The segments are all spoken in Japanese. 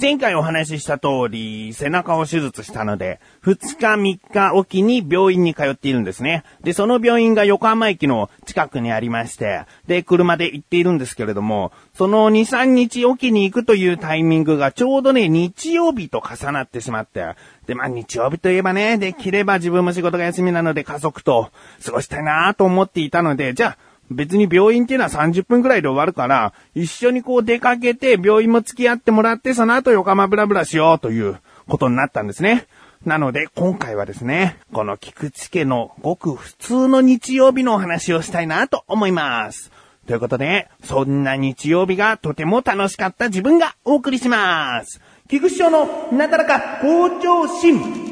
前回お話しした通り、背中を手術したので、2日3日おきに病院に通っているんですね。で、その病院が横浜駅の近くにありまして、で、車で行っているんですけれども、その2、3日おきに行くというタイミングがちょうどね、日曜日と重なってしまって、で、まあ日曜日といえばね、できれば自分も仕事が休みなので家族と過ごしたいなと思っていたので、じゃあ、別に病院っていうのは30分くらいで終わるから、一緒にこう出かけて病院も付き合ってもらって、その後横浜ブラブラしようということになったんですね。なので、今回はですね、この菊池家のごく普通の日曜日のお話をしたいなと思います。ということで、そんな日曜日がとても楽しかった自分がお送りします。菊池賞のなだらか校長心。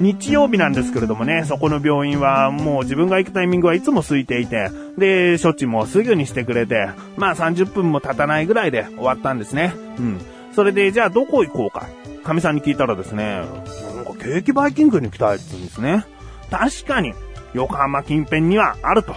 日曜日なんですけれどもね、そこの病院はもう自分が行くタイミングはいつも空いていて、で、処置もすぐにしてくれて、まあ30分も経たないぐらいで終わったんですね。うん。それで、じゃあどこ行こうか。神さんに聞いたらですね、なんかケーキバイキングに行きたいって言うんですね。確かに、横浜近辺にはあると。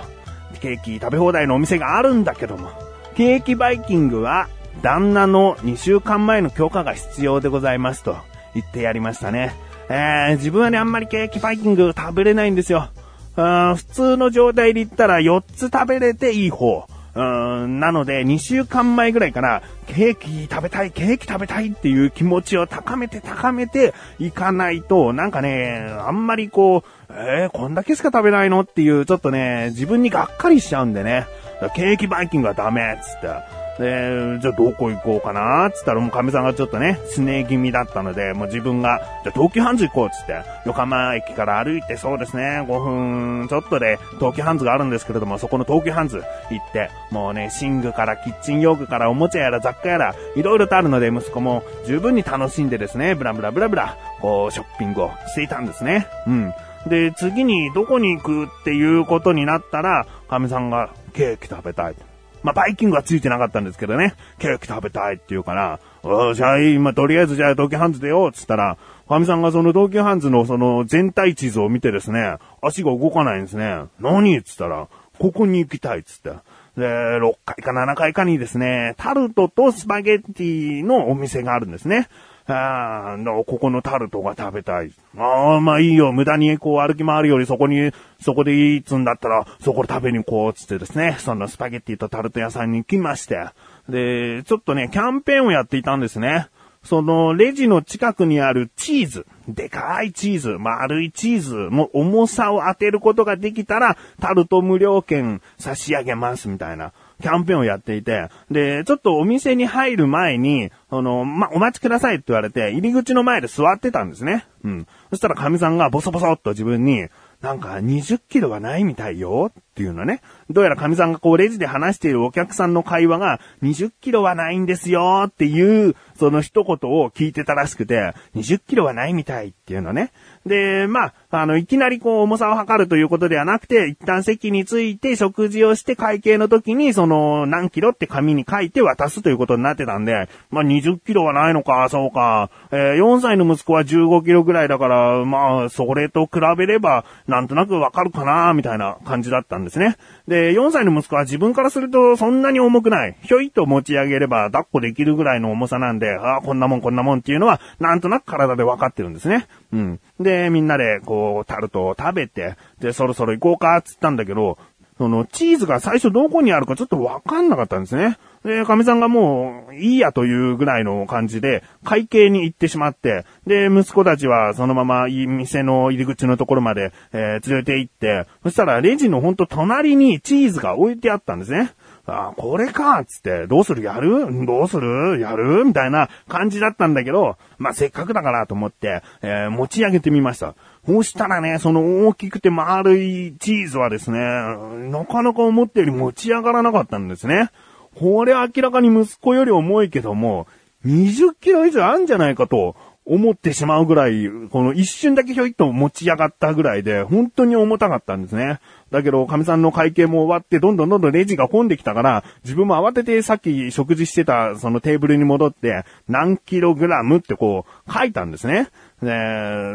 ケーキ食べ放題のお店があるんだけども、ケーキバイキングは旦那の2週間前の許可が必要でございますと言ってやりましたね。えー、自分はね、あんまりケーキバイキング食べれないんですよ。普通の状態で言ったら4つ食べれていい方。うんなので、2週間前ぐらいから、ケーキ食べたい、ケーキ食べたいっていう気持ちを高めて高めていかないと、なんかね、あんまりこう、えー、こんだけしか食べないの？っていう、ちょっとね、自分にがっかりしちゃうんでね、ケーキバイキングはダメつって。で、じゃあどこ行こうかなつったらもうカミさんがちょっとね、すね気味だったので、もう自分が、じゃあ東急ハンズ行こうつって、横浜駅から歩いてそうですね、5分ちょっとで東急ハンズがあるんですけれども、そこの東急ハンズ行って、もうね、寝具からキッチン用具からおもちゃやら雑貨やら、いろいろとあるので、息子も十分に楽しんでですね、ブラブラブラブラ、こう、ショッピングをしていたんですね。うん。で、次にどこに行くっていうことになったら、神さんがケーキ食べたい。まあ、バイキングはついてなかったんですけどね、ケーキ食べたいって言うから、おじゃあ今とりあえずじゃあ東京ハンズでよ、つったら、ファミさんがその東京ハンズのその全体地図を見てですね、足が動かないんですね。何つったら、ここに行きたいっつって。で、6階か7階かにですね、タルトとスパゲッティのお店があるんですね。ああ、ここのタルトが食べたい。ああ、まあいいよ。無駄にこう歩き回るよりそこに、そこでいいっつんだったら、そこで食べに行こうっつってですね、そのスパゲッティとタルト屋さんに行きまして。で、ちょっとね、キャンペーンをやっていたんですね。その、レジの近くにあるチーズ、でかいチーズ、丸いチーズの重さを当てることができたら、タルト無料券差し上げますみたいな。キャンペーンをやっていて、で、ちょっとお店に入る前に、あの、ま、お待ちくださいって言われて、入り口の前で座ってたんですね。うん。そしたら神さんがボソボソっと自分に、なんか20キロがないみたいよっていうのね。どうやら神さんがこうレジで話しているお客さんの会話が20キロはないんですよっていうその一言を聞いてたらしくて20キロはないみたいっていうのね。で、まあ、あの、いきなりこう重さを測るということではなくて、一旦席について食事をして会計の時にその何キロって紙に書いて渡すということになってたんで、まあ20キロはないのか、そうか。えー、4歳の息子は15キロぐらいだから、まあ、それと比べればなんとなくわかるかな、みたいな感じだったんでですね。で、4歳の息子は自分からするとそんなに重くない。ひょいと持ち上げれば抱っこできるぐらいの重さなんで、ああ、こんなもんこんなもんっていうのは、なんとなく体で分かってるんですね。うん。で、みんなで、こう、タルトを食べて、で、そろそろ行こうか、つったんだけど、その、チーズが最初どこにあるかちょっとわかんなかったんですね。で、神さんがもう、いいやというぐらいの感じで、会計に行ってしまって、で、息子たちはそのまま店の入り口のところまで、えー、連れて行って、そしたらレジのほんと隣にチーズが置いてあったんですね。あ、これかつって、どうする？やる？どうする？やる？みたいな感じだったんだけど、まあ、せっかくだからと思って、えー、持ち上げてみました。そうしたらね、その大きくて丸いチーズはですね、なかなか思ったより持ち上がらなかったんですね。これ明らかに息子より重いけども、20キロ以上あるんじゃないかと思ってしまうぐらい、この一瞬だけひょいっと持ち上がったぐらいで、本当に重たかったんですね。だけど、神さんの会計も終わって、どんどんどんどんレジが混んできたから、自分も慌ててさっき食事してたそのテーブルに戻って、何キログラムってこう書いたんですね。で、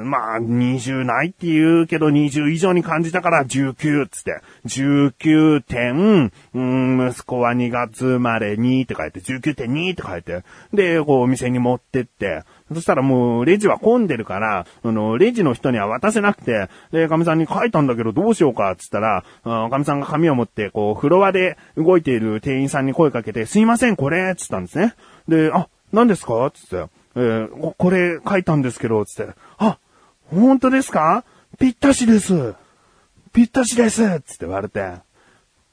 まあ、20ないって言うけど、20以上に感じたから19っつって、19点、うん、息子は2月生まれ2って書いて、19.2って書いて、で、こうお店に持ってって、そしたらもう、レジは混んでるから、あの、レジの人には渡せなくて、で、神さんに書いたんだけどどうしようか、つったら、神さんが紙を持って、こう、フロアで動いている店員さんに声かけて、すいません、これ、つったんですね。で、あ、何ですか？つって、えー、これ書いたんですけど、つって、あ、本当ですか？ぴったしです。ぴったしですつって言われて。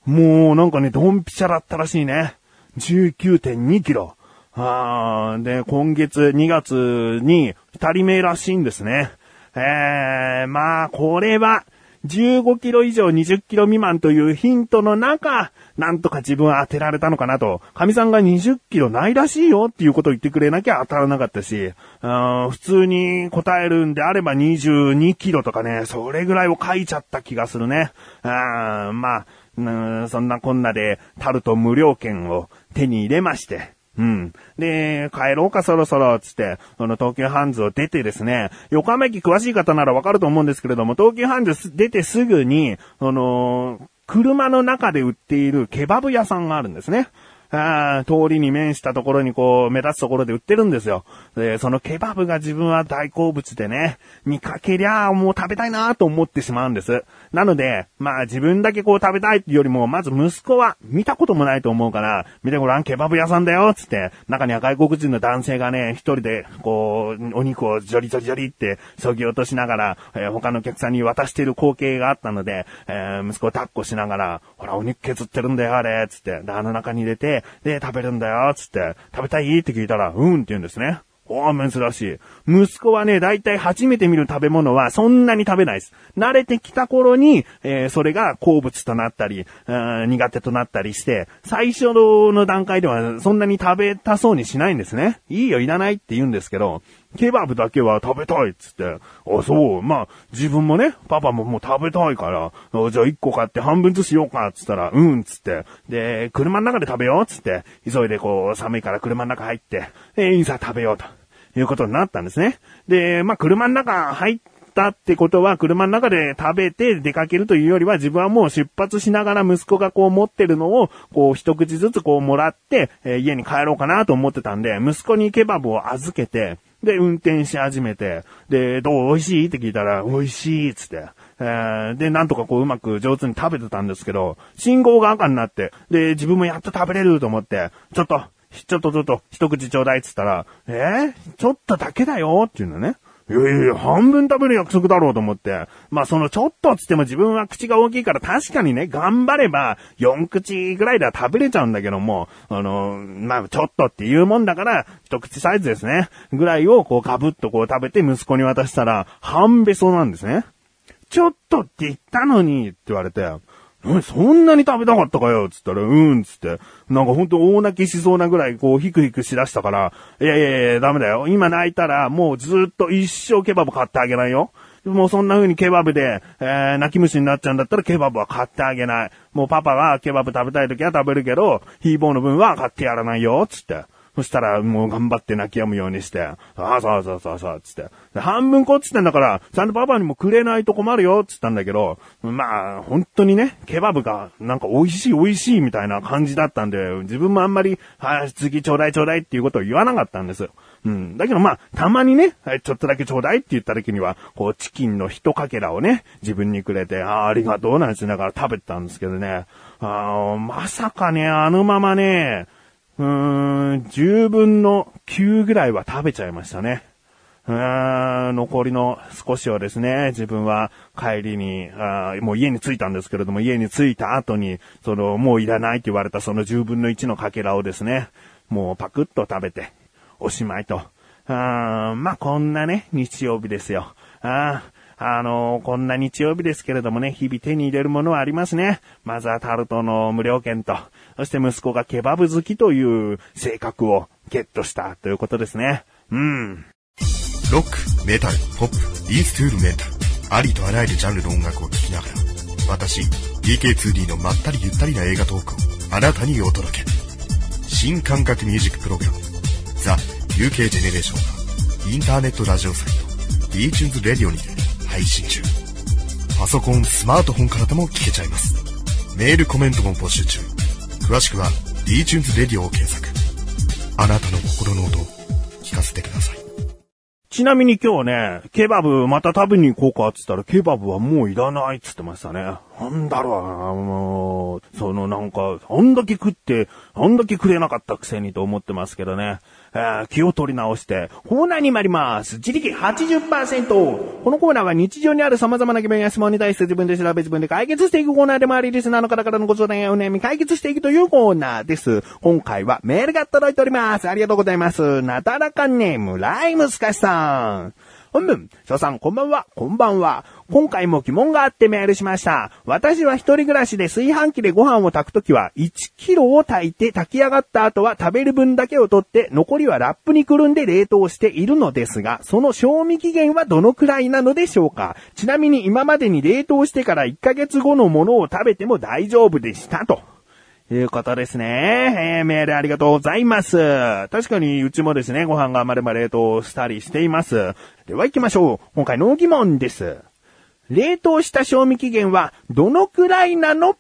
もうなんかね、ドンピシャだったらしいね。19.2キロ。あで、今月2月に二人目らしいんですね。えー、まあ、これは、15キロ以上20キロ未満というヒントの中、なんとか自分は当てられたのかなと。神さんが20キロないらしいよっていうことを言ってくれなきゃ当たらなかったし、普通に答えるんであれば22キロとかね、それぐらいを書いちゃった気がするね。あまあ、そんなこんなでタルト無料券を手に入れまして、うん。で、帰ろうかそろそろ、つって、その東急ハンズを出てですね、横浜駅詳しい方ならわかると思うんですけれども、東急ハンズ出てすぐに、その、車の中で売っているケバブ屋さんがあるんですね。あ通りに面したところにこう、目立つところで売ってるんですよ。で、そのケバブが自分は大好物でね、見かけりゃもう食べたいなと思ってしまうんです。なので、まあ自分だけこう食べたいっていうよりも、まず息子は見たこともないと思うから、見てごらん、ケバブ屋さんだよつって、中には外国人の男性がね、一人で、こう、お肉をジョリジョリジョリってそぎ落としながら、えー、他のお客さんに渡している光景があったので、えー、息子を抱っこしながら、ほら、お肉削ってるんだよ、あれ、つって、で、あの中に入れて、で、食べるんだよ、つって、食べたいって聞いたら、うんって言うんですね。おー、珍しい。息子はね、だいたい初めて見る食べ物はそんなに食べないです。慣れてきた頃に、えー、それが好物となったり、苦手となったりして、最初の段階ではそんなに食べたそうにしないんですね。いいよ、いらないって言うんですけど、ケバブだけは食べたいっつって。あ、そう。まあ、自分もね、パパももう食べたいから、じゃあ1個買って半分ずつしようかっつったら、うんっつって。で、車の中で食べようっつって、急いでこう、寒いから車の中入って、で、いざ食べようと。いうことになったんですね。で、まあ、車の中入ったってことは、車の中で食べて出かけるというよりは、自分はもう出発しながら息子がこう持ってるのを、こう一口ずつこうもらって、えー、家に帰ろうかなと思ってたんで、息子にケバブを預けて、で、運転し始めて、で、どう美味しい？って聞いたら、美味しいっつって。えー、で、なんとかこううまく上手に食べてたんですけど、信号が赤になって、で、自分もやっと食べれると思って、ちょっと、ちょっとちょっと、一口ちょうだいっつったら、えー、ちょっとだけだよ？っていうのね。いやいやいや、半分食べる約束だろうと思って。まあそのちょっとっつっても自分は口が大きいから確かにね、頑張れば4口ぐらいでは食べれちゃうんだけども、あの、まあちょっとっていうもんだから、一口サイズですね。ぐらいをこうかぶっとこう食べて息子に渡したら、半べそなんですね。ちょっとって言ったのにって言われて、そんなに食べたかったかよ？つったら、うんつって、なんかほんと大泣きしそうなぐらい、こう、ヒクヒクしだしたから、いやいやいや、ダメだよ。今泣いたら、もうずっと一生ケバブ買ってあげないよ。もうそんな風にケバブで、えー、泣き虫になっちゃうんだったらケバブは買ってあげない。もうパパがケバブ食べたい時は食べるけど、ヒーボーの分は買ってやらないよ、つって。そしたら、もう頑張って泣き止むようにして、ああ、そうそうそう、つって。半分こっつってんだから、ちゃんとパパにもくれないと困るよ、つったんだけど、まあ、本当にね、ケバブが、なんか美味しい美味しいみたいな感じだったんで、自分もあんまり、はい、次ちょうだいちょうだいっていうことを言わなかったんです。うん。だけどまあ、たまにね、はい、ちょっとだけちょうだいって言った時には、こう、チキンの一かけらをね、自分にくれて、ああ、ありがとうなんて言いながら食べたんですけどね。あまさかね、あのままね、うーん、10分の9ぐらいは食べちゃいましたね。うーん、残りの少しをですね、自分は帰りに、あもう家に着いたんですけれども、家に着いた後に、その、もういらないって言われたその10分の1のかけらをですね、もうパクッと食べて、おしまいと。あまあ、こんなね、日曜日ですよ。ああの、こんな日曜日ですけれどもね、日々手に入れるものはありますね。まずはタルトの無料券と、そして息子がケバブ好きという性格をゲットしたということですね。うん。ロック、メタル、ポップ、インストゥールメンタル。ありとあらゆるジャンルの音楽を聴きながら、私、DK2D のまったりゆったりな映画トークをあなたにお届け。新感覚ミュージックプログラム、ザ・ UK ジェネレーションがインターネットラジオサイト、DTunes Radio にて配信中。パソコン、スマートフォンからでも聞けちゃいます。メール、コメントも募集中。詳しくは DTunes Radio を検索。あなたの心の音聞かせてください。ちなみに今日はね、ケバブまた食べに行こうかって言ったら、ケバブはもういらないって言ってましたね。なんだろうな、もう、そのなんか、あんだけ食って、あんだけくれなかったくせにと思ってますけどね。気を取り直して、コーナーに参ります。自力80%。このコーナーは日常にある様々な疑問や質問に対して自分で調べ自分で解決していくコーナーでもあり、リスナーの方からのご相談やお悩み解決していくというコーナーです。今回はメールが届いております。ありがとうございます。なだらかネーム、ライムスカシさん。本文、翔さん、こんばんは、こんばんは。今回も疑問があってメールしました。私は一人暮らしで炊飯器でご飯を炊くときは、1キロを炊いて炊き上がった後は食べる分だけを取って、残りはラップにくるんで冷凍しているのですが、その賞味期限はどのくらいなのでしょうか？ちなみに今までに冷凍してから1ヶ月後のものを食べても大丈夫でしたと。いうことですね。えーメールありがとうございます。確かにうちもですね、ご飯が余れば冷凍したりしています。では行きましょう。今回の疑問です。冷凍した賞味期限はどのくらいなの？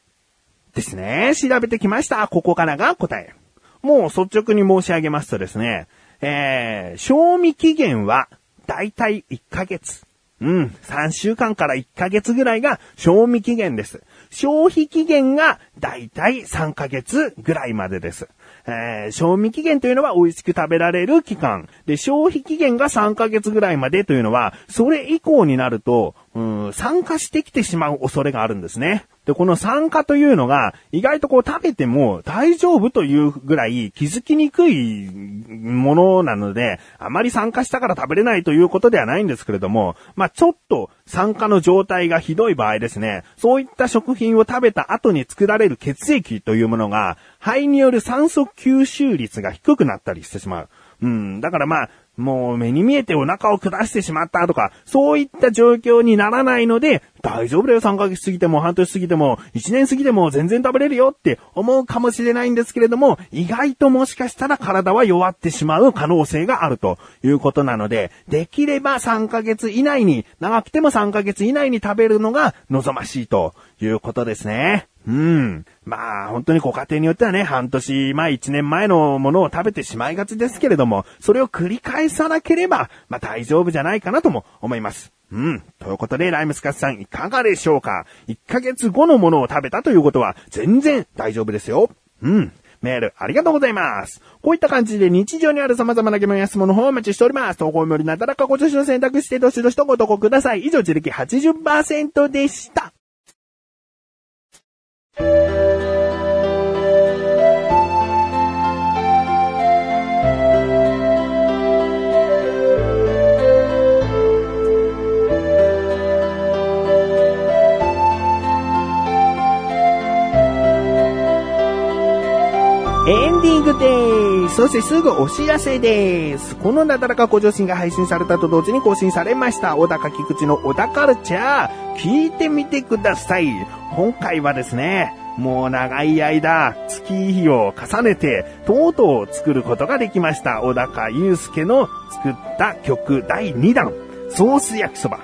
ですね。調べてきました。ここからが答え。もう率直に申し上げますとですね、えー、賞味期限はだいたい1ヶ月。うん、3週間から1ヶ月ぐらいが賞味期限です。消費期限がだいたい3ヶ月ぐらいまでです。えー賞味期限というのは美味しく食べられる期間。で、消費期限が3ヶ月ぐらいまでというのは、それ以降になると、うん、酸化してきてしまう恐れがあるんですね。で、この酸化というのが、意外とこう食べても大丈夫というぐらい気づきにくいものなので、あまり酸化したから食べれないということではないんですけれども、まあちょっと酸化の状態がひどい場合ですね、そういった食品を食べた後に作られる血液というものが、肺による酸素吸収率が低くなったりしてしまう。うん。だからまあ、もう目に見えてお腹を下してしまったとか、そういった状況にならないので、大丈夫だよ、3ヶ月過ぎても、半年過ぎても、1年過ぎても全然食べれるよって思うかもしれないんですけれども、意外ともしかしたら体は弱ってしまう可能性があるということなので、できれば3ヶ月以内に、長くても3ヶ月以内に食べるのが望ましいということですね。うん。まあ、本当にご家庭によってはね、半年前、1年前のものを食べてしまいがちですけれども、それを繰り返さなければ、まあ大丈夫じゃないかなとも思います。うん。ということで、ライムスカスさんいかがでしょうか ?1 ヶ月後のものを食べたということは、全然大丈夫ですよ。うん。メール、ありがとうございます。こういった感じで日常にある様々な疑問や質問の方をお待ちしております。投稿よりなだらかご助手の選択してどしどしとご投稿ください。以上、自力80%でした。エンディングです。そしてすぐお知らせです。このなだらか向上心が配信されたと同時に更新されました。小高菊池の小高ルチャー。聞いてみてください。今回はですね、もう長い間、月日を重ねて、とうとう作ることができました。小高祐介の作った曲第2弾、ソース焼きそば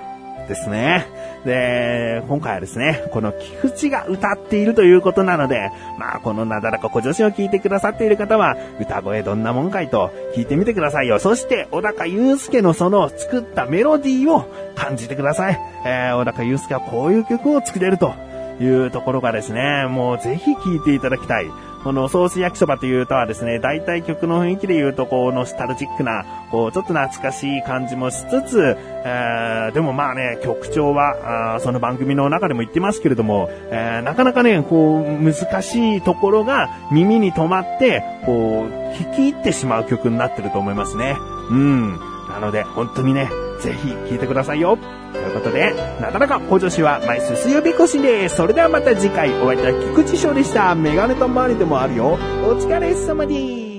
ですね。で、今回はですね、この菊池が歌っているということなので、まあこのなだらか小女子を聞いてくださっている方は、歌声どんなもんかいと聞いてみてくださいよ。そして、小高祐介のその作ったメロディーを感じてください。えー、小高祐介はこういう曲を作れるというところがですね、もうぜひ聴いていただきたい。このソース焼きそばという歌はですね、大体曲の雰囲気で言うと、こう、ノスタルジックな、こう、ちょっと懐かしい感じもしつつ、えーでもまあね、曲調は、あその番組の中でも言ってますけれども、えーなかなかね、こう、難しいところが耳に止まって、こう、聴き入ってしまう曲になってると思いますね。うん。なので、本当にね、ぜひ聞いてくださいよ。ということで、なだらか補助詞は毎週水曜日更新です。それではまた次回、お会いいたい菊池翔でした。メガネと周りでもあるよ。お疲れ様です。